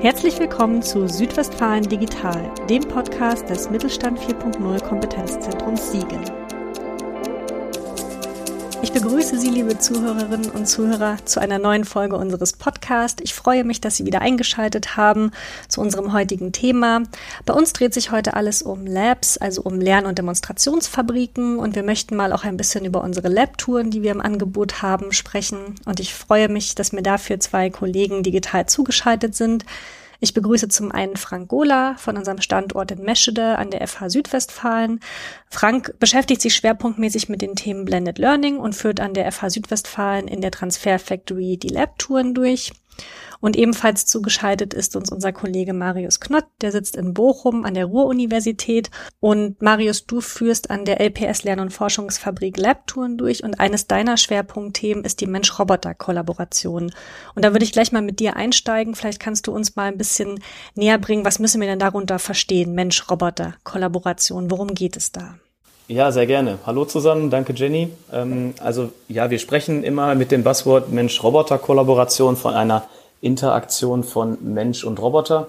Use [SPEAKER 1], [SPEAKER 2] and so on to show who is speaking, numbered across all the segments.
[SPEAKER 1] Herzlich willkommen zu Südwestfalen Digital, dem Podcast des Mittelstand 4.0 Kompetenzzentrums Siegen. Ich begrüße Sie, liebe Zuhörerinnen und Zuhörer, zu einer neuen Folge unseres Podcasts. Ich freue mich, dass Sie wieder eingeschaltet haben zu unserem heutigen Thema. Bei uns dreht sich heute alles um Labs, also um Lern- und Demonstrationsfabriken. Und wir möchten mal auch ein bisschen über unsere Lab-Touren, die wir im Angebot haben, sprechen. Und ich freue mich, dass mir dafür zwei Kollegen digital zugeschaltet sind. Ich begrüße zum einen Frank Gola von unserem Standort in Meschede an der FH Südwestfalen. Frank beschäftigt sich schwerpunktmäßig mit den Themen Blended Learning und führt an der FH Südwestfalen in der Transfer Factory die Lab-Touren durch. Und ebenfalls zugeschaltet ist uns unser Kollege Marius Knott, der sitzt in Bochum an der Ruhr-Universität. Und Marius, du führst an der LPS Lern- und Forschungsfabrik Labtouren durch und eines deiner Schwerpunktthemen ist die Mensch-Roboter-Kollaboration. Und da würde ich gleich mal mit dir einsteigen. Vielleicht kannst du uns mal ein bisschen näher bringen, was müssen wir denn darunter verstehen? Mensch-Roboter-Kollaboration, worum geht es da?
[SPEAKER 2] Ja, sehr gerne. Hallo zusammen, danke Jenny. Ähm, also ja, wir sprechen immer mit dem Buzzword Mensch-Roboter-Kollaboration von einer Interaktion von Mensch und Roboter.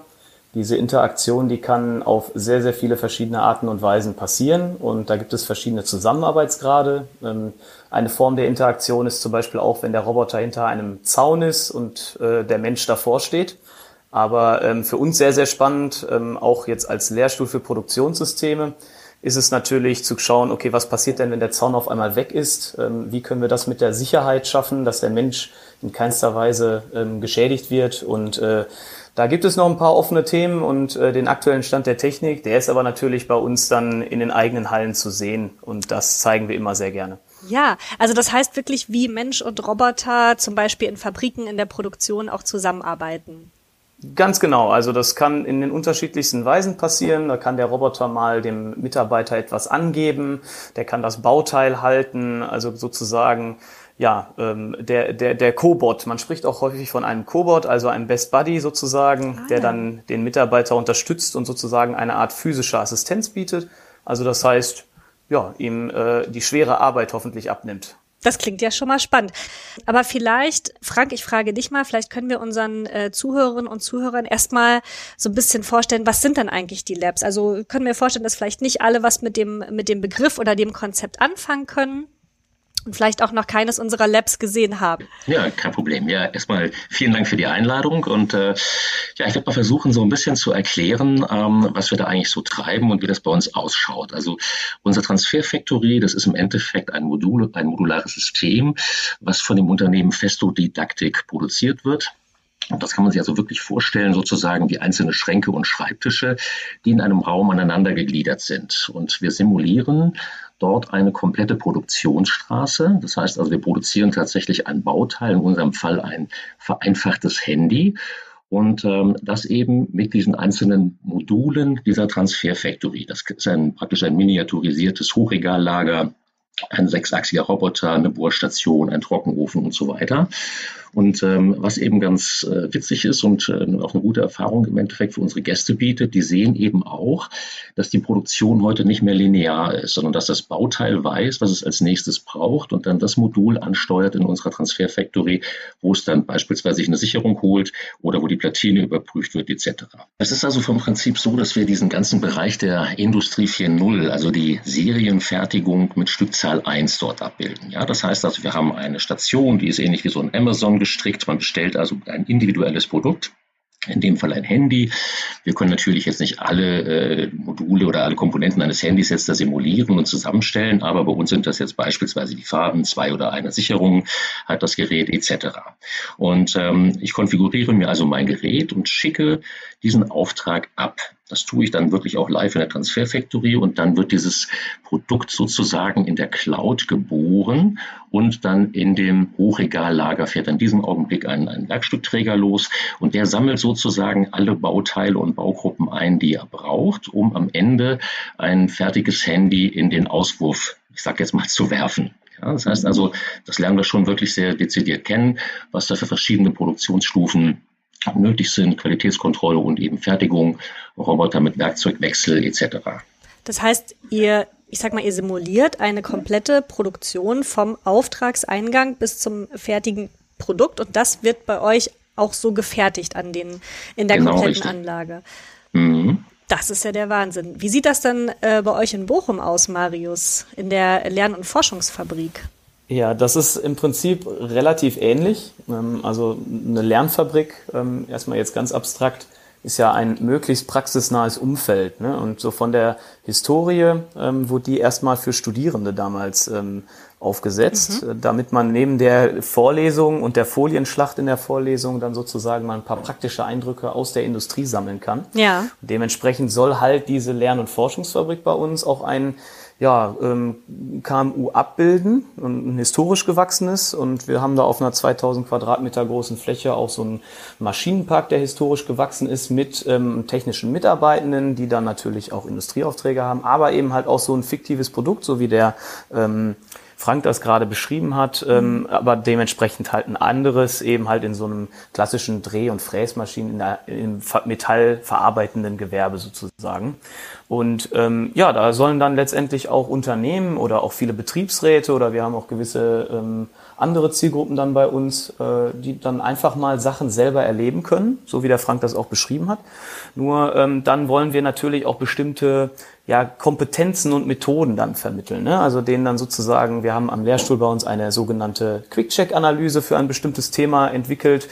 [SPEAKER 2] Diese Interaktion, die kann auf sehr, sehr viele verschiedene Arten und Weisen passieren und da gibt es verschiedene Zusammenarbeitsgrade. Ähm, eine Form der Interaktion ist zum Beispiel auch, wenn der Roboter hinter einem Zaun ist und äh, der Mensch davor steht. Aber ähm, für uns sehr, sehr spannend, ähm, auch jetzt als Lehrstuhl für Produktionssysteme, ist es natürlich zu schauen, okay, was passiert denn, wenn der Zaun auf einmal weg ist? Wie können wir das mit der Sicherheit schaffen, dass der Mensch in keinster Weise ähm, geschädigt wird. Und äh, da gibt es noch ein paar offene Themen und äh, den aktuellen Stand der Technik, der ist aber natürlich bei uns dann in den eigenen Hallen zu sehen und das zeigen wir immer sehr gerne.
[SPEAKER 1] Ja, also das heißt wirklich, wie Mensch und Roboter zum Beispiel in Fabriken in der Produktion auch zusammenarbeiten.
[SPEAKER 2] Ganz genau. Also das kann in den unterschiedlichsten Weisen passieren. Da kann der Roboter mal dem Mitarbeiter etwas angeben. Der kann das Bauteil halten. Also sozusagen ja, ähm, der, der, der Cobot. Man spricht auch häufig von einem Cobot, also einem Best Buddy sozusagen, ah, der ja. dann den Mitarbeiter unterstützt und sozusagen eine Art physische Assistenz bietet. Also das heißt, ja, ihm äh, die schwere Arbeit hoffentlich abnimmt.
[SPEAKER 1] Das klingt ja schon mal spannend. Aber vielleicht, Frank, ich frage dich mal, vielleicht können wir unseren äh, Zuhörerinnen und Zuhörern erstmal so ein bisschen vorstellen, was sind denn eigentlich die Labs? Also können wir vorstellen, dass vielleicht nicht alle was mit dem, mit dem Begriff oder dem Konzept anfangen können und vielleicht auch noch keines unserer Labs gesehen haben.
[SPEAKER 3] Ja, kein Problem. Ja, erstmal vielen Dank für die Einladung und äh, ja, ich werde mal versuchen, so ein bisschen zu erklären, ähm, was wir da eigentlich so treiben und wie das bei uns ausschaut. Also unser Transfer Factory, das ist im Endeffekt ein Modul, ein modulares System, was von dem Unternehmen Festo Didaktik produziert wird. Und das kann man sich also wirklich vorstellen, sozusagen wie einzelne Schränke und Schreibtische, die in einem Raum aneinander gegliedert sind. Und wir simulieren dort eine komplette Produktionsstraße. Das heißt also, wir produzieren tatsächlich ein Bauteil, in unserem Fall ein vereinfachtes Handy. Und ähm, das eben mit diesen einzelnen Modulen dieser Transfer Factory. Das ist ein, praktisch ein miniaturisiertes Hochregallager, ein sechsachsiger Roboter, eine Bohrstation, ein Trockenofen und so weiter. Und ähm, was eben ganz äh, witzig ist und äh, auch eine gute Erfahrung im Endeffekt für unsere Gäste bietet, die sehen eben auch, dass die Produktion heute nicht mehr linear ist, sondern dass das Bauteil weiß, was es als nächstes braucht und dann das Modul ansteuert in unserer Transfer Factory, wo es dann beispielsweise sich eine Sicherung holt oder wo die Platine überprüft wird etc. Es ist also vom Prinzip so, dass wir diesen ganzen Bereich der Industrie 4.0, also die Serienfertigung mit Stückzahl 1 dort abbilden. Ja, das heißt also, wir haben eine Station, die ist ähnlich wie so ein Amazon gestrickt. Man bestellt also ein individuelles Produkt in dem Fall ein Handy. Wir können natürlich jetzt nicht alle äh, Module oder alle Komponenten eines Handys jetzt da simulieren und zusammenstellen, aber bei uns sind das jetzt beispielsweise die Farben, zwei oder eine Sicherung hat das Gerät etc. Und ähm, ich konfiguriere mir also mein Gerät und schicke diesen Auftrag ab. Das tue ich dann wirklich auch live in der Transfer Factory und dann wird dieses Produkt sozusagen in der Cloud geboren und dann in dem Hochregallager fährt in diesem Augenblick ein, ein Werkstückträger los und der sammelt sozusagen alle Bauteile und Baugruppen ein, die er braucht, um am Ende ein fertiges Handy in den Auswurf, ich sage jetzt mal, zu werfen. Ja, das heißt also, das lernen wir schon wirklich sehr dezidiert kennen, was da für verschiedene Produktionsstufen nötig sind, Qualitätskontrolle und eben Fertigung, Roboter mit Werkzeugwechsel etc.
[SPEAKER 1] Das heißt, ihr, ich sag mal, ihr simuliert eine komplette Produktion vom Auftragseingang bis zum fertigen Produkt und das wird bei euch auch so gefertigt an den, in der genau, kompletten richtig. Anlage. Mhm. Das ist ja der Wahnsinn. Wie sieht das dann äh, bei euch in Bochum aus, Marius, in der Lern- und Forschungsfabrik?
[SPEAKER 2] Ja, das ist im Prinzip relativ ähnlich. Ähm, also eine Lernfabrik, ähm, erstmal jetzt ganz abstrakt, ist ja ein möglichst praxisnahes Umfeld. Ne? Und so von der Historie ähm, wurde die erstmal für Studierende damals aufgesetzt, mhm. Damit man neben der Vorlesung und der Folienschlacht in der Vorlesung dann sozusagen mal ein paar praktische Eindrücke aus der Industrie sammeln kann. Ja. Dementsprechend soll halt diese Lern- und Forschungsfabrik bei uns auch ein ja, ähm, KMU abbilden und ein historisch gewachsenes. Und wir haben da auf einer 2000 Quadratmeter großen Fläche auch so einen Maschinenpark, der historisch gewachsen ist mit ähm, technischen Mitarbeitenden, die dann natürlich auch Industrieaufträge haben, aber eben halt auch so ein fiktives Produkt, so wie der ähm, Frank das gerade beschrieben hat, ähm, aber dementsprechend halt ein anderes, eben halt in so einem klassischen Dreh- und Fräsmaschinen, in der, im metallverarbeitenden Gewerbe sozusagen. Und ähm, ja, da sollen dann letztendlich auch Unternehmen oder auch viele Betriebsräte oder wir haben auch gewisse ähm, andere Zielgruppen dann bei uns, äh, die dann einfach mal Sachen selber erleben können, so wie der Frank das auch beschrieben hat. Nur ähm, dann wollen wir natürlich auch bestimmte ja, Kompetenzen und Methoden dann vermitteln. Ne? Also denen dann sozusagen, wir haben am Lehrstuhl bei uns eine sogenannte Quick-Check-Analyse für ein bestimmtes Thema entwickelt.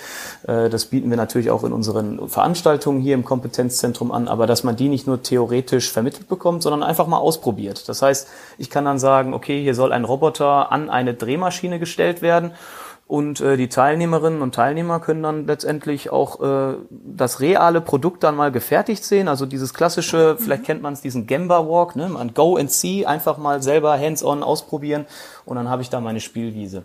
[SPEAKER 2] Äh, das bieten wir natürlich auch in unseren Veranstaltungen hier im Kompetenzzentrum an, aber dass man die nicht nur theoretisch vermittelt bekommt, sondern einfach mal ausprobiert. Das heißt, ich kann dann sagen, okay, hier soll ein Roboter an eine Drehmaschine gestellt werden und äh, die Teilnehmerinnen und Teilnehmer können dann letztendlich auch äh, das reale Produkt dann mal gefertigt sehen. Also dieses klassische, mhm. vielleicht kennt man es, diesen Gemba Walk, ne? man Go and See, einfach mal selber hands-on ausprobieren und dann habe ich da meine Spielwiese.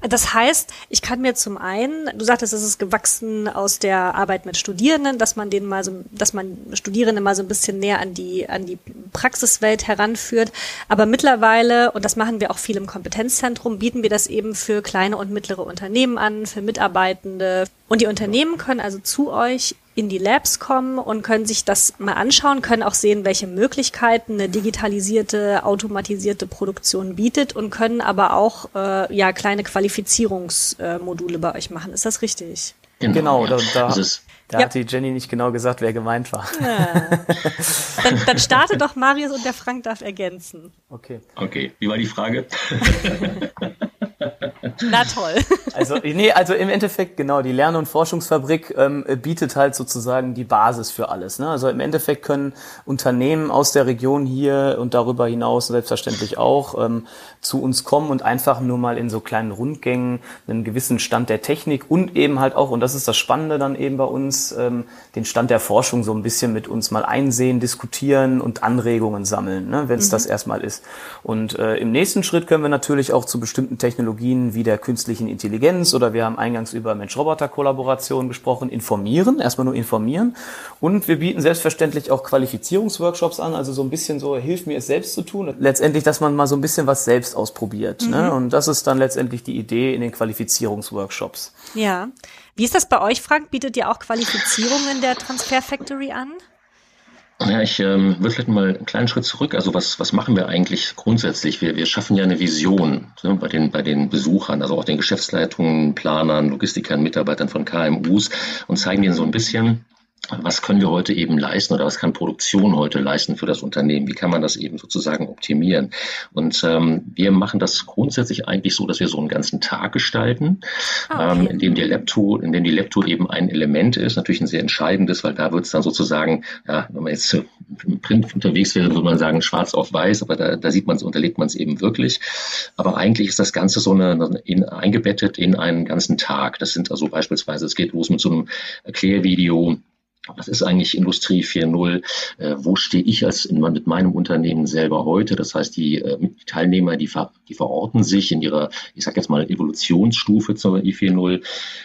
[SPEAKER 1] Das heißt, ich kann mir zum einen, du sagtest, es ist gewachsen aus der Arbeit mit Studierenden, dass man denen mal so, dass man Studierende mal so ein bisschen näher an die, an die Praxiswelt heranführt. Aber mittlerweile, und das machen wir auch viel im Kompetenzzentrum, bieten wir das eben für kleine und mittlere Unternehmen an, für Mitarbeitende. Und die Unternehmen können also zu euch in die Labs kommen und können sich das mal anschauen, können auch sehen, welche Möglichkeiten eine digitalisierte, automatisierte Produktion bietet und können aber auch äh, ja kleine Qualifizierungsmodule bei euch machen. Ist das richtig?
[SPEAKER 2] Genau, genau da, da, da ja. hat die Jenny nicht genau gesagt, wer gemeint war. Ja.
[SPEAKER 1] Dann, dann starte doch Marius und der Frank darf ergänzen.
[SPEAKER 3] Okay. Okay, wie war die Frage?
[SPEAKER 1] Na toll.
[SPEAKER 2] Also, nee, also im Endeffekt, genau, die Lern- und Forschungsfabrik ähm, bietet halt sozusagen die Basis für alles. Ne? Also im Endeffekt können Unternehmen aus der Region hier und darüber hinaus selbstverständlich auch ähm, zu uns kommen und einfach nur mal in so kleinen Rundgängen einen gewissen Stand der Technik und eben halt auch, und das ist das Spannende dann eben bei uns, ähm, den Stand der Forschung so ein bisschen mit uns mal einsehen, diskutieren und Anregungen sammeln, ne, wenn es mhm. das erstmal ist. Und äh, im nächsten Schritt können wir natürlich auch zu bestimmten Technologien wie der künstlichen Intelligenz oder wir haben eingangs über Mensch-Roboter-Kollaboration gesprochen, informieren, erstmal nur informieren. Und wir bieten selbstverständlich auch Qualifizierungsworkshops an, also so ein bisschen so, hilf mir es selbst zu tun. Letztendlich, dass man mal so ein bisschen was selbst ausprobiert. Ne? Mhm. Ne? Und das ist dann letztendlich die Idee in den Qualifizierungsworkshops.
[SPEAKER 1] Ja. Wie ist das bei euch, Frank? Bietet ihr auch Qualifizierungen der Transfer Factory an?
[SPEAKER 3] Ja, ich ähm, würde vielleicht mal einen kleinen Schritt zurück. Also was, was machen wir eigentlich grundsätzlich? Wir, wir schaffen ja eine Vision ne, bei, den, bei den Besuchern, also auch den Geschäftsleitungen, Planern, Logistikern, Mitarbeitern von KMUs und zeigen denen so ein bisschen, was können wir heute eben leisten oder was kann Produktion heute leisten für das Unternehmen? Wie kann man das eben sozusagen optimieren? Und ähm, wir machen das grundsätzlich eigentlich so, dass wir so einen ganzen Tag gestalten, ah, okay. ähm, in dem der Laptop, in dem die Laptop eben ein Element ist, natürlich ein sehr entscheidendes, weil da wird es dann sozusagen, ja, wenn man jetzt im Print unterwegs wäre, würde man sagen schwarz auf weiß, aber da, da sieht man es, unterlegt man es eben wirklich. Aber eigentlich ist das Ganze so eine, in, eingebettet in einen ganzen Tag. Das sind also beispielsweise, es geht los mit so einem Erklärvideo, was ist eigentlich Industrie 4.0? Äh, wo stehe ich als in, mit meinem Unternehmen selber heute? Das heißt, die äh, Teilnehmer, die, ver, die verorten sich in ihrer, ich sage jetzt mal, Evolutionsstufe zur I4.0.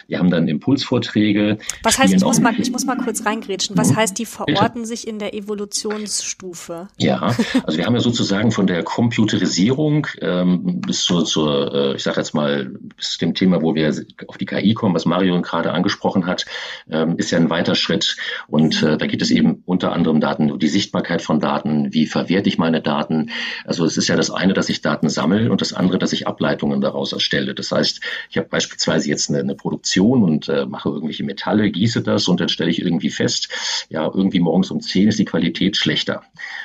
[SPEAKER 3] Wir haben dann Impulsvorträge.
[SPEAKER 1] Was heißt, ich muss, mal, ich muss mal kurz reingrätschen. Was mhm. heißt, die verorten Bitte? sich in der Evolutionsstufe?
[SPEAKER 3] Ja, also wir haben ja sozusagen von der Computerisierung ähm, bis zur, zur äh, ich sage jetzt mal, bis zu dem Thema, wo wir auf die KI kommen, was Mario gerade angesprochen hat, ähm, ist ja ein weiter Schritt Und äh, da geht es eben unter anderem Daten, um die Sichtbarkeit von Daten, wie verwerte ich meine Daten. Also es ist ja das eine, dass ich Daten sammle und das andere, dass ich Ableitungen daraus erstelle. Das heißt, ich habe beispielsweise jetzt eine, eine Produktion und äh, mache irgendwelche Metalle, gieße das und dann stelle ich irgendwie fest, ja, irgendwie morgens um zehn ist die Qualität schlechter.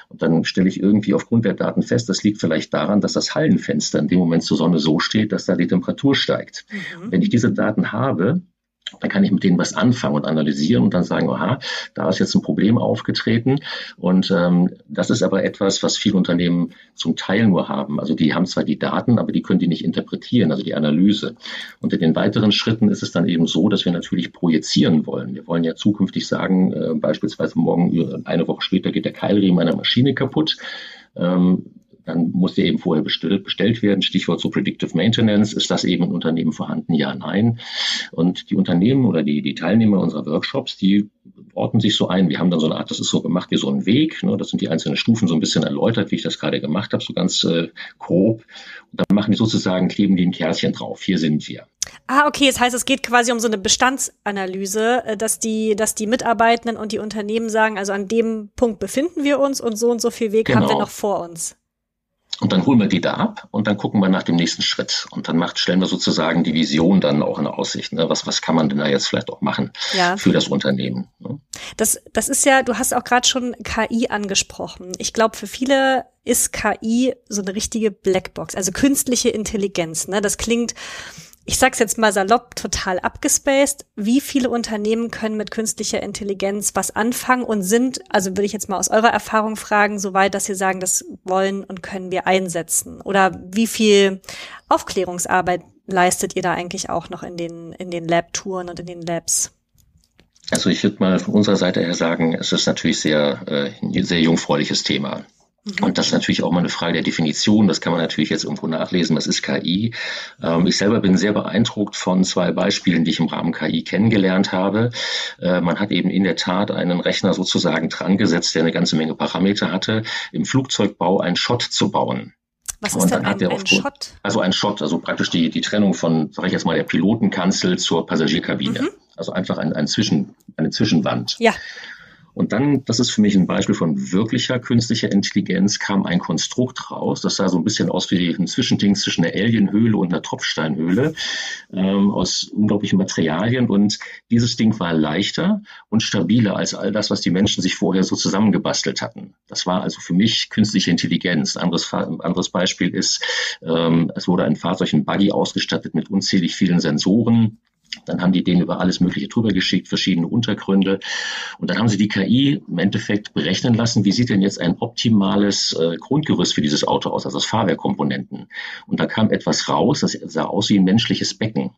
[SPEAKER 3] Und dann stelle ich irgendwie aufgrund der Daten fest, das liegt vielleicht daran, dass das Hallenfenster in dem Moment zur Sonne so steht, dass da die Temperatur steigt. Mhm. Wenn ich diese Daten habe, dann kann ich mit denen was anfangen und analysieren und dann sagen, aha, da ist jetzt ein Problem aufgetreten. Und ähm, das ist aber etwas, was viele Unternehmen zum Teil nur haben. Also die haben zwar die Daten, aber die können die nicht interpretieren, also die Analyse. Und in den weiteren Schritten ist es dann eben so, dass wir natürlich projizieren wollen. Wir wollen ja zukünftig sagen, äh, beispielsweise morgen, eine Woche später geht der Keilriemen einer Maschine kaputt. Ähm, dann muss der eben vorher bestellt, bestellt werden. Stichwort so Predictive Maintenance. Ist das eben in Unternehmen vorhanden? Ja, nein. Und die Unternehmen oder die, die Teilnehmer unserer Workshops, die ordnen sich so ein. Wir haben dann so eine Art, das ist so gemacht wie so ein Weg. Ne? Das sind die einzelnen Stufen so ein bisschen erläutert, wie ich das gerade gemacht habe, so ganz äh, grob. Und dann machen die sozusagen, kleben die ein Kärtchen drauf. Hier sind wir.
[SPEAKER 1] Ah, okay. Das heißt, es geht quasi um so eine Bestandsanalyse, äh, dass die, dass die Mitarbeitenden und die Unternehmen sagen, also an dem Punkt befinden wir uns und so und so viel Weg genau. haben wir genau. noch vor uns.
[SPEAKER 3] Und dann holen wir die da ab und dann gucken wir nach dem nächsten Schritt. Und dann macht, stellen wir sozusagen die Vision dann auch in Aussicht. Ne? Was, was kann man denn da jetzt vielleicht auch machen ja. für das Unternehmen? Ne?
[SPEAKER 1] Das, das ist ja, du hast auch gerade schon KI angesprochen. Ich glaube, für viele ist KI so eine richtige Blackbox, also künstliche Intelligenz. Ne? Das klingt ich sag's jetzt mal salopp, total abgespaced. Wie viele Unternehmen können mit künstlicher Intelligenz was anfangen und sind, also würde ich jetzt mal aus eurer Erfahrung fragen, soweit, dass sie sagen, das wollen und können wir einsetzen? Oder wie viel Aufklärungsarbeit leistet ihr da eigentlich auch noch in den, in den Lab-Touren und in den Labs?
[SPEAKER 3] Also ich würde mal von unserer Seite her sagen, es ist natürlich sehr, äh, sehr jungfräuliches Thema. Mhm. Und das ist natürlich auch mal eine Frage der Definition. Das kann man natürlich jetzt irgendwo nachlesen. Was ist KI? Ähm, ich selber bin sehr beeindruckt von zwei Beispielen, die ich im Rahmen KI kennengelernt habe. Äh, man hat eben in der Tat einen Rechner sozusagen dran gesetzt, der eine ganze Menge Parameter hatte, im Flugzeugbau einen Shot zu bauen.
[SPEAKER 1] Was ist denn ein, ein Shot?
[SPEAKER 3] Also ein Shot, also praktisch die, die Trennung von, sage ich jetzt mal, der Pilotenkanzel zur Passagierkabine. Mhm. Also einfach ein, ein Zwischen, eine Zwischenwand.
[SPEAKER 1] Ja.
[SPEAKER 3] Und dann, das ist für mich ein Beispiel von wirklicher künstlicher Intelligenz, kam ein Konstrukt raus. Das sah so ein bisschen aus wie ein Zwischending zwischen einer Alienhöhle und einer Tropfsteinhöhle ähm, aus unglaublichen Materialien. Und dieses Ding war leichter und stabiler als all das, was die Menschen sich vorher so zusammengebastelt hatten. Das war also für mich künstliche Intelligenz. Ein anderes, anderes Beispiel ist, ähm, es wurde ein Fahrzeug, ein Buggy ausgestattet mit unzählig vielen Sensoren dann haben die denen über alles Mögliche drüber geschickt, verschiedene Untergründe. Und dann haben sie die KI im Endeffekt berechnen lassen, wie sieht denn jetzt ein optimales äh, Grundgerüst für dieses Auto aus, also das Fahrwerkkomponenten. Und da kam etwas raus, das sah aus wie ein menschliches Becken.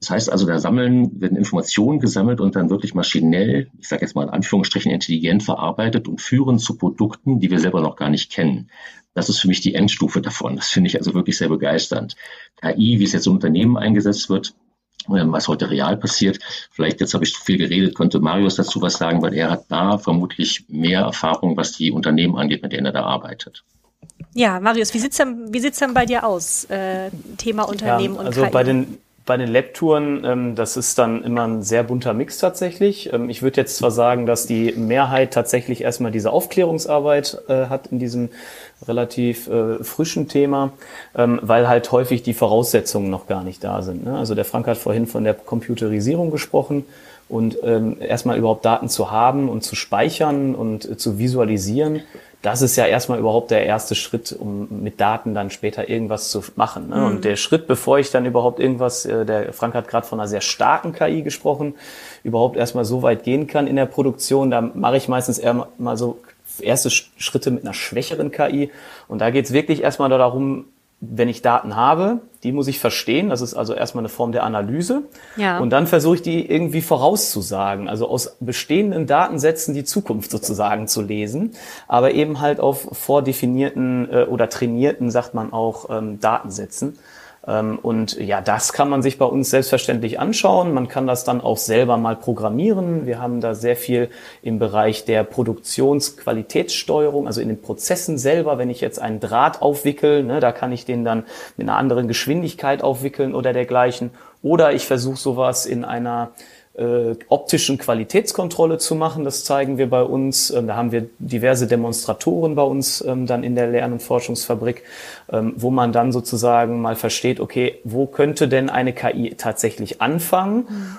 [SPEAKER 3] Das heißt also, da sammeln, werden Informationen gesammelt und dann wirklich maschinell, ich sage jetzt mal in Anführungsstrichen intelligent verarbeitet und führen zu Produkten, die wir selber noch gar nicht kennen. Das ist für mich die Endstufe davon. Das finde ich also wirklich sehr begeisternd. KI, wie es jetzt im Unternehmen eingesetzt wird, was heute real passiert. Vielleicht jetzt habe ich zu viel geredet, könnte Marius dazu was sagen, weil er hat da vermutlich mehr Erfahrung, was die Unternehmen angeht, mit denen er da arbeitet.
[SPEAKER 1] Ja, Marius, wie sieht's denn, wie sieht's denn bei dir aus? Äh, Thema Unternehmen ja,
[SPEAKER 2] also und KI. bei den bei den Lab-Touren, ähm, das ist dann immer ein sehr bunter Mix tatsächlich. Ähm, ich würde jetzt zwar sagen, dass die Mehrheit tatsächlich erstmal diese Aufklärungsarbeit äh, hat in diesem relativ äh, frischen Thema, ähm, weil halt häufig die Voraussetzungen noch gar nicht da sind. Ne? Also der Frank hat vorhin von der Computerisierung gesprochen und ähm, erstmal überhaupt Daten zu haben und zu speichern und äh, zu visualisieren das ist ja erstmal überhaupt der erste Schritt, um mit Daten dann später irgendwas zu machen. Ne? Mhm. Und der Schritt, bevor ich dann überhaupt irgendwas, äh, der Frank hat gerade von einer sehr starken KI gesprochen, überhaupt erstmal so weit gehen kann in der Produktion, da mache ich meistens eher mal so erste Schritte mit einer schwächeren KI. Und da geht es wirklich erstmal darum, wenn ich Daten habe, die muss ich verstehen. Das ist also erstmal eine Form der Analyse. Ja. Und dann versuche ich die irgendwie vorauszusagen. Also aus bestehenden Datensätzen die Zukunft sozusagen zu lesen. Aber eben halt auf vordefinierten äh, oder trainierten, sagt man auch, ähm, Datensätzen. Ähm, und ja, das kann man sich bei uns selbstverständlich anschauen. Man kann das dann auch selber mal programmieren. Wir haben da sehr viel im Bereich der Produktionsqualitätssteuerung, also in den Prozessen selber. Wenn ich jetzt einen Draht aufwickel, ne, da kann ich den dann mit einer anderen Geschwindigkeit aufwickeln oder dergleichen. Oder ich versuche sowas in einer äh, optischen Qualitätskontrolle zu machen. Das zeigen wir bei uns. Ähm, da haben wir diverse Demonstratoren bei uns ähm, dann in der Lern- und Forschungsfabrik, ähm, wo man dann sozusagen mal versteht, okay, wo könnte denn eine KI tatsächlich anfangen? Mhm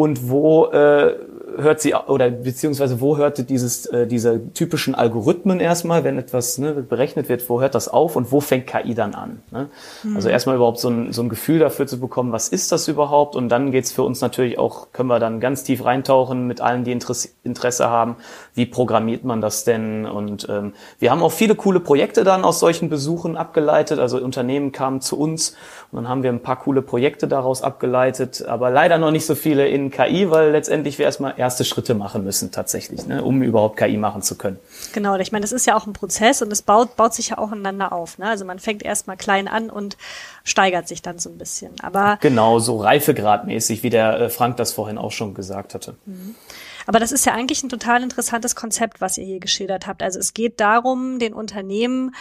[SPEAKER 2] und wo äh, hört sie oder beziehungsweise wo hörte dieses äh, diese typischen Algorithmen erstmal, wenn etwas ne, berechnet wird, wo hört das auf und wo fängt KI dann an? Ne? Mhm. Also erstmal überhaupt so ein, so ein Gefühl dafür zu bekommen, was ist das überhaupt? Und dann geht's für uns natürlich auch, können wir dann ganz tief reintauchen mit allen, die Interesse, Interesse haben, wie programmiert man das denn? Und ähm, wir haben auch viele coole Projekte dann aus solchen Besuchen abgeleitet. Also Unternehmen kamen zu uns und dann haben wir ein paar coole Projekte daraus abgeleitet, aber leider noch nicht so viele in KI, weil letztendlich wir erstmal erste Schritte machen müssen tatsächlich, ne, um überhaupt KI machen zu können.
[SPEAKER 1] Genau, ich meine, das ist ja auch ein Prozess und es baut, baut sich ja auch ineinander auf. Ne? Also man fängt erstmal klein an und steigert sich dann so ein bisschen. Aber
[SPEAKER 2] genau, so reifegradmäßig, wie der äh, Frank das vorhin auch schon gesagt hatte. Mhm.
[SPEAKER 1] Aber das ist ja eigentlich ein total interessantes Konzept, was ihr hier geschildert habt. Also es geht darum, den Unternehmen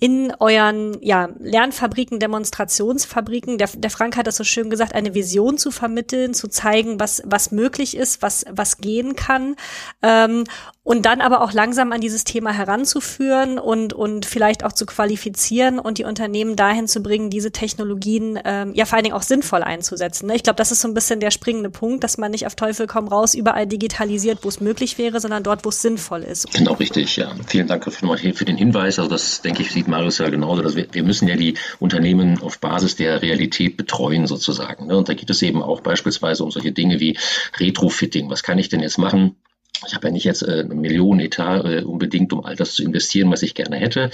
[SPEAKER 1] in euren ja, Lernfabriken, Demonstrationsfabriken, der, der Frank hat das so schön gesagt, eine Vision zu vermitteln, zu zeigen, was, was möglich ist, was, was gehen kann. Ähm, und dann aber auch langsam an dieses Thema heranzuführen und, und vielleicht auch zu qualifizieren und die Unternehmen dahin zu bringen, diese Technologien ähm, ja vor allen Dingen auch sinnvoll einzusetzen. Ne? Ich glaube, das ist so ein bisschen der springende Punkt, dass man nicht auf Teufel komm raus überall digitalisiert, wo es möglich wäre, sondern dort, wo es sinnvoll ist.
[SPEAKER 3] Genau, richtig, ja. Vielen Dank für den Hinweis. Also das, denke ich, sieht Marius ja genauso. Dass wir, wir müssen ja die Unternehmen auf Basis der Realität betreuen sozusagen. Ne? Und da geht es eben auch beispielsweise um solche Dinge wie Retrofitting. Was kann ich denn jetzt machen? Ich habe ja nicht jetzt äh, eine Million Etat äh, unbedingt, um all das zu investieren, was ich gerne hätte.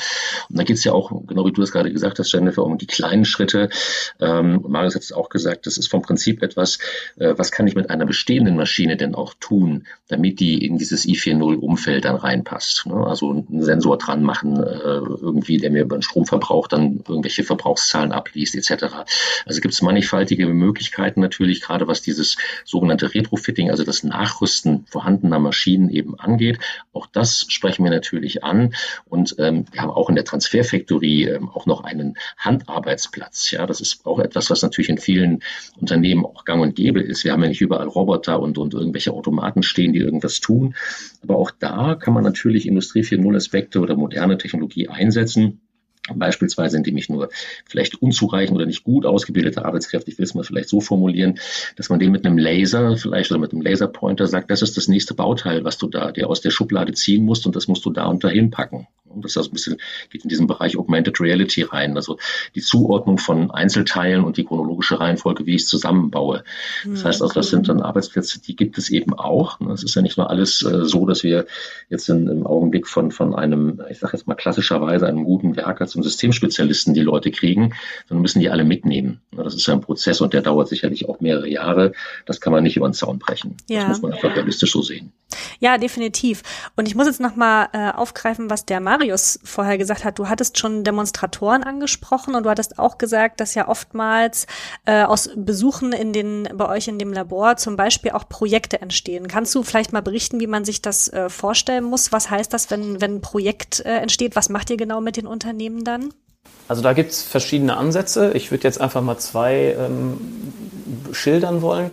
[SPEAKER 3] Und da geht es ja auch, genau wie du es gerade gesagt hast, Jennifer, um die kleinen Schritte. Ähm, Marius hat es auch gesagt, das ist vom Prinzip etwas, äh, was kann ich mit einer bestehenden Maschine denn auch tun, damit die in dieses i4.0-Umfeld dann reinpasst. Ne? Also einen Sensor dran machen, äh, irgendwie, der mir über den Stromverbrauch dann irgendwelche Verbrauchszahlen abliest, etc. Also gibt es mannigfaltige Möglichkeiten natürlich, gerade was dieses sogenannte Retrofitting, also das Nachrüsten vorhandener Maschinen, eben angeht. Auch das sprechen wir natürlich an. Und ähm, wir haben auch in der Transferfactory ähm, auch noch einen Handarbeitsplatz. Ja, das ist auch etwas, was natürlich in vielen Unternehmen auch gang und gäbe ist. Wir haben ja nicht überall Roboter und, und irgendwelche Automaten stehen, die irgendwas tun. Aber auch da kann man natürlich Industrie 4.0 Aspekte oder moderne Technologie einsetzen Beispielsweise, indem ich nur vielleicht unzureichend oder nicht gut ausgebildete Arbeitskräfte, ich will es mal vielleicht so formulieren, dass man dem mit einem Laser vielleicht oder mit einem Laserpointer sagt, das ist das nächste Bauteil, was du da dir aus der Schublade ziehen musst und das musst du da und dahin packen. Und das ist also ein bisschen, geht in diesen Bereich Augmented Reality rein, also die Zuordnung von Einzelteilen und die chronologische Reihenfolge, wie ich es zusammenbaue. Das heißt also, das sind dann Arbeitsplätze, die gibt es eben auch. Es ist ja nicht nur alles äh, so, dass wir jetzt in, im Augenblick von, von einem, ich sage jetzt mal klassischerweise einem guten Werker zum Systemspezialisten die Leute kriegen, sondern müssen die alle mitnehmen. Das ist ja ein Prozess und der dauert sicherlich auch mehrere Jahre. Das kann man nicht über den Zaun brechen. Ja. Das muss man einfach realistisch so sehen.
[SPEAKER 1] Ja, definitiv. Und ich muss jetzt nochmal äh, aufgreifen, was der Marius vorher gesagt hat. Du hattest schon Demonstratoren angesprochen und du hattest auch gesagt, dass ja oftmals äh, aus Besuchen in den, bei euch in dem Labor zum Beispiel auch Projekte entstehen. Kannst du vielleicht mal berichten, wie man sich das äh, vorstellen muss? Was heißt das, wenn, wenn ein Projekt äh, entsteht? Was macht ihr genau mit den Unternehmen dann?
[SPEAKER 2] Also da gibt es verschiedene Ansätze. Ich würde jetzt einfach mal zwei ähm, schildern wollen.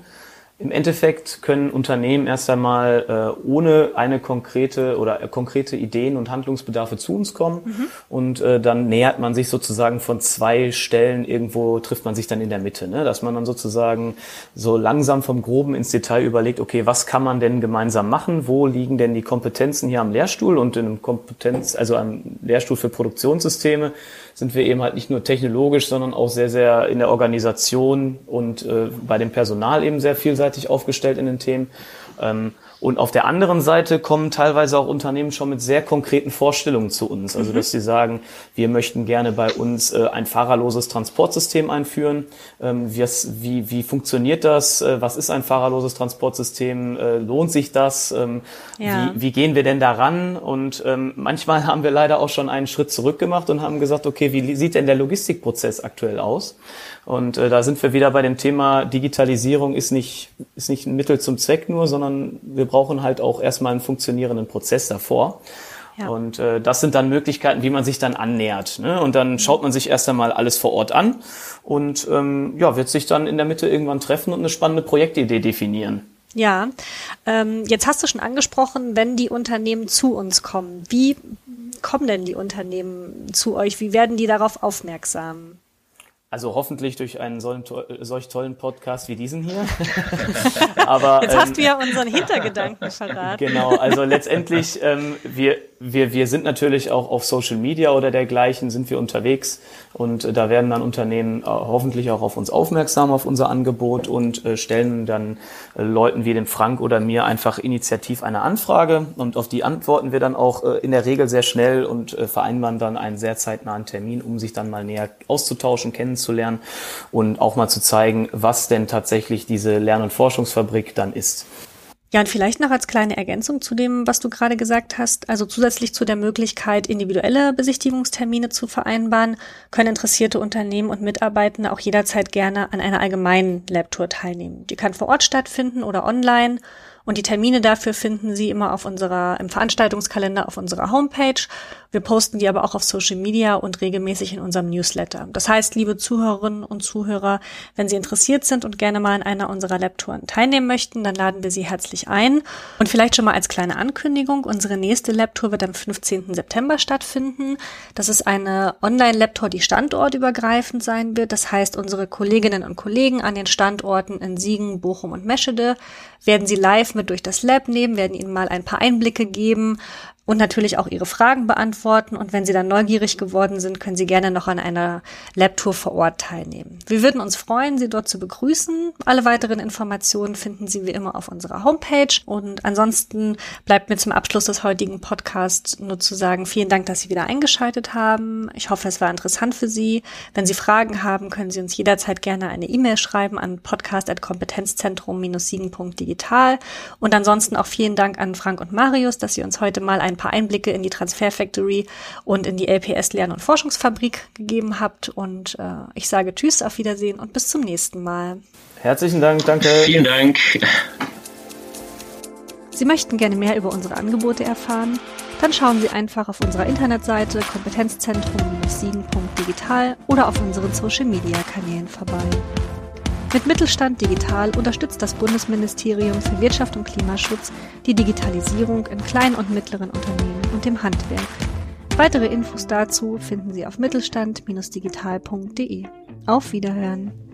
[SPEAKER 2] Im Endeffekt können Unternehmen erst einmal äh, ohne eine konkrete oder äh, konkrete Ideen und Handlungsbedarfe zu uns kommen mhm. und äh, dann nähert man sich sozusagen von zwei Stellen irgendwo trifft man sich dann in der Mitte, ne? dass man dann sozusagen so langsam vom Groben ins Detail überlegt, okay, was kann man denn gemeinsam machen, wo liegen denn die Kompetenzen hier am Lehrstuhl und in einem Kompetenz, also am Lehrstuhl für Produktionssysteme sind wir eben halt nicht nur technologisch, sondern auch sehr, sehr in der Organisation und äh, bei dem Personal eben sehr vielseitig aufgestellt in den Themen. Ähm, und auf der anderen Seite kommen teilweise auch Unternehmen schon mit sehr konkreten Vorstellungen zu uns. Also, mhm. dass sie sagen, wir möchten gerne bei uns äh, ein fahrerloses Transportsystem einführen. Ähm, wie, wie funktioniert das? Äh, was ist ein fahrerloses Transportsystem? Äh, lohnt sich das? Ähm, ja. wie, wie gehen wir denn daran? Und ähm, manchmal haben wir leider auch schon einen Schritt zurück gemacht und haben gesagt, okay, wie sieht denn der Logistikprozess aktuell aus? Und äh, da sind wir wieder bei dem Thema Digitalisierung ist nicht, ist nicht ein Mittel zum Zweck nur, sondern wir brauchen halt auch erstmal einen funktionierenden Prozess davor. Ja. Und äh, das sind dann Möglichkeiten, wie man sich dann annähert. Ne? Und dann schaut man sich erst einmal alles vor Ort an und ähm, ja, wird sich dann in der Mitte irgendwann treffen und eine spannende Projektidee definieren.
[SPEAKER 1] Ja, ähm, jetzt hast du schon angesprochen, wenn die Unternehmen zu uns kommen. Wie kommen denn die Unternehmen zu euch? Wie werden die darauf aufmerksam?
[SPEAKER 2] Also hoffentlich durch einen solch tollen Podcast wie diesen hier.
[SPEAKER 1] Aber jetzt ähm, hast du ja unseren Hintergedanken verraten.
[SPEAKER 2] Genau, also letztendlich ähm, wir wir wir sind natürlich auch auf Social Media oder dergleichen sind wir unterwegs und äh, da werden dann Unternehmen äh, hoffentlich auch auf uns aufmerksam auf unser Angebot und äh, stellen dann äh, Leuten wie dem Frank oder mir einfach initiativ eine Anfrage und auf die antworten wir dann auch äh, in der Regel sehr schnell und äh, vereinbaren dann einen sehr zeitnahen Termin, um sich dann mal näher auszutauschen, kennen kennenzulernen und auch mal zu zeigen, was denn tatsächlich diese Lern- und Forschungsfabrik dann ist.
[SPEAKER 1] Ja, und vielleicht noch als kleine Ergänzung zu dem, was du gerade gesagt hast, also zusätzlich zu der Möglichkeit, individuelle Besichtigungstermine zu vereinbaren, können interessierte Unternehmen und Mitarbeitende auch jederzeit gerne an einer allgemeinen Labtour teilnehmen. Die kann vor Ort stattfinden oder online und die Termine dafür finden Sie immer auf unserer, im Veranstaltungskalender auf unserer Homepage. Wir posten die aber auch auf Social Media und regelmäßig in unserem Newsletter. Das heißt, liebe Zuhörerinnen und Zuhörer, wenn Sie interessiert sind und gerne mal an einer unserer Labtouren teilnehmen möchten, dann laden wir Sie herzlich ein. Und vielleicht schon mal als kleine Ankündigung, unsere nächste Labtour wird am 15. September stattfinden. Das ist eine Online-Labtour, die standortübergreifend sein wird. Das heißt, unsere Kolleginnen und Kollegen an den Standorten in Siegen, Bochum und Meschede werden Sie live mit durch das Lab nehmen, werden Ihnen mal ein paar Einblicke geben, und natürlich auch Ihre Fragen beantworten. Und wenn Sie dann neugierig geworden sind, können Sie gerne noch an einer Labtour vor Ort teilnehmen. Wir würden uns freuen, Sie dort zu begrüßen. Alle weiteren Informationen finden Sie wie immer auf unserer Homepage. Und ansonsten bleibt mir zum Abschluss des heutigen Podcasts nur zu sagen, vielen Dank, dass Sie wieder eingeschaltet haben. Ich hoffe, es war interessant für Sie. Wenn Sie Fragen haben, können Sie uns jederzeit gerne eine E-Mail schreiben an podcast.kompetenzzentrum-siegen.digital. Und ansonsten auch vielen Dank an Frank und Marius, dass Sie uns heute mal ein ein paar Einblicke in die Transfer Factory und in die LPS Lern- und Forschungsfabrik gegeben habt. Und äh, ich sage Tschüss, auf Wiedersehen und bis zum nächsten Mal.
[SPEAKER 2] Herzlichen Dank, danke.
[SPEAKER 3] Vielen Dank.
[SPEAKER 1] Sie möchten gerne mehr über unsere Angebote erfahren? Dann schauen Sie einfach auf unserer Internetseite kompetenzzentrum-siegen.digital oder auf unseren Social-Media-Kanälen vorbei. Mit Mittelstand Digital unterstützt das Bundesministerium für Wirtschaft und Klimaschutz die Digitalisierung in kleinen und mittleren Unternehmen und dem Handwerk. Weitere Infos dazu finden Sie auf mittelstand-digital.de. Auf Wiederhören!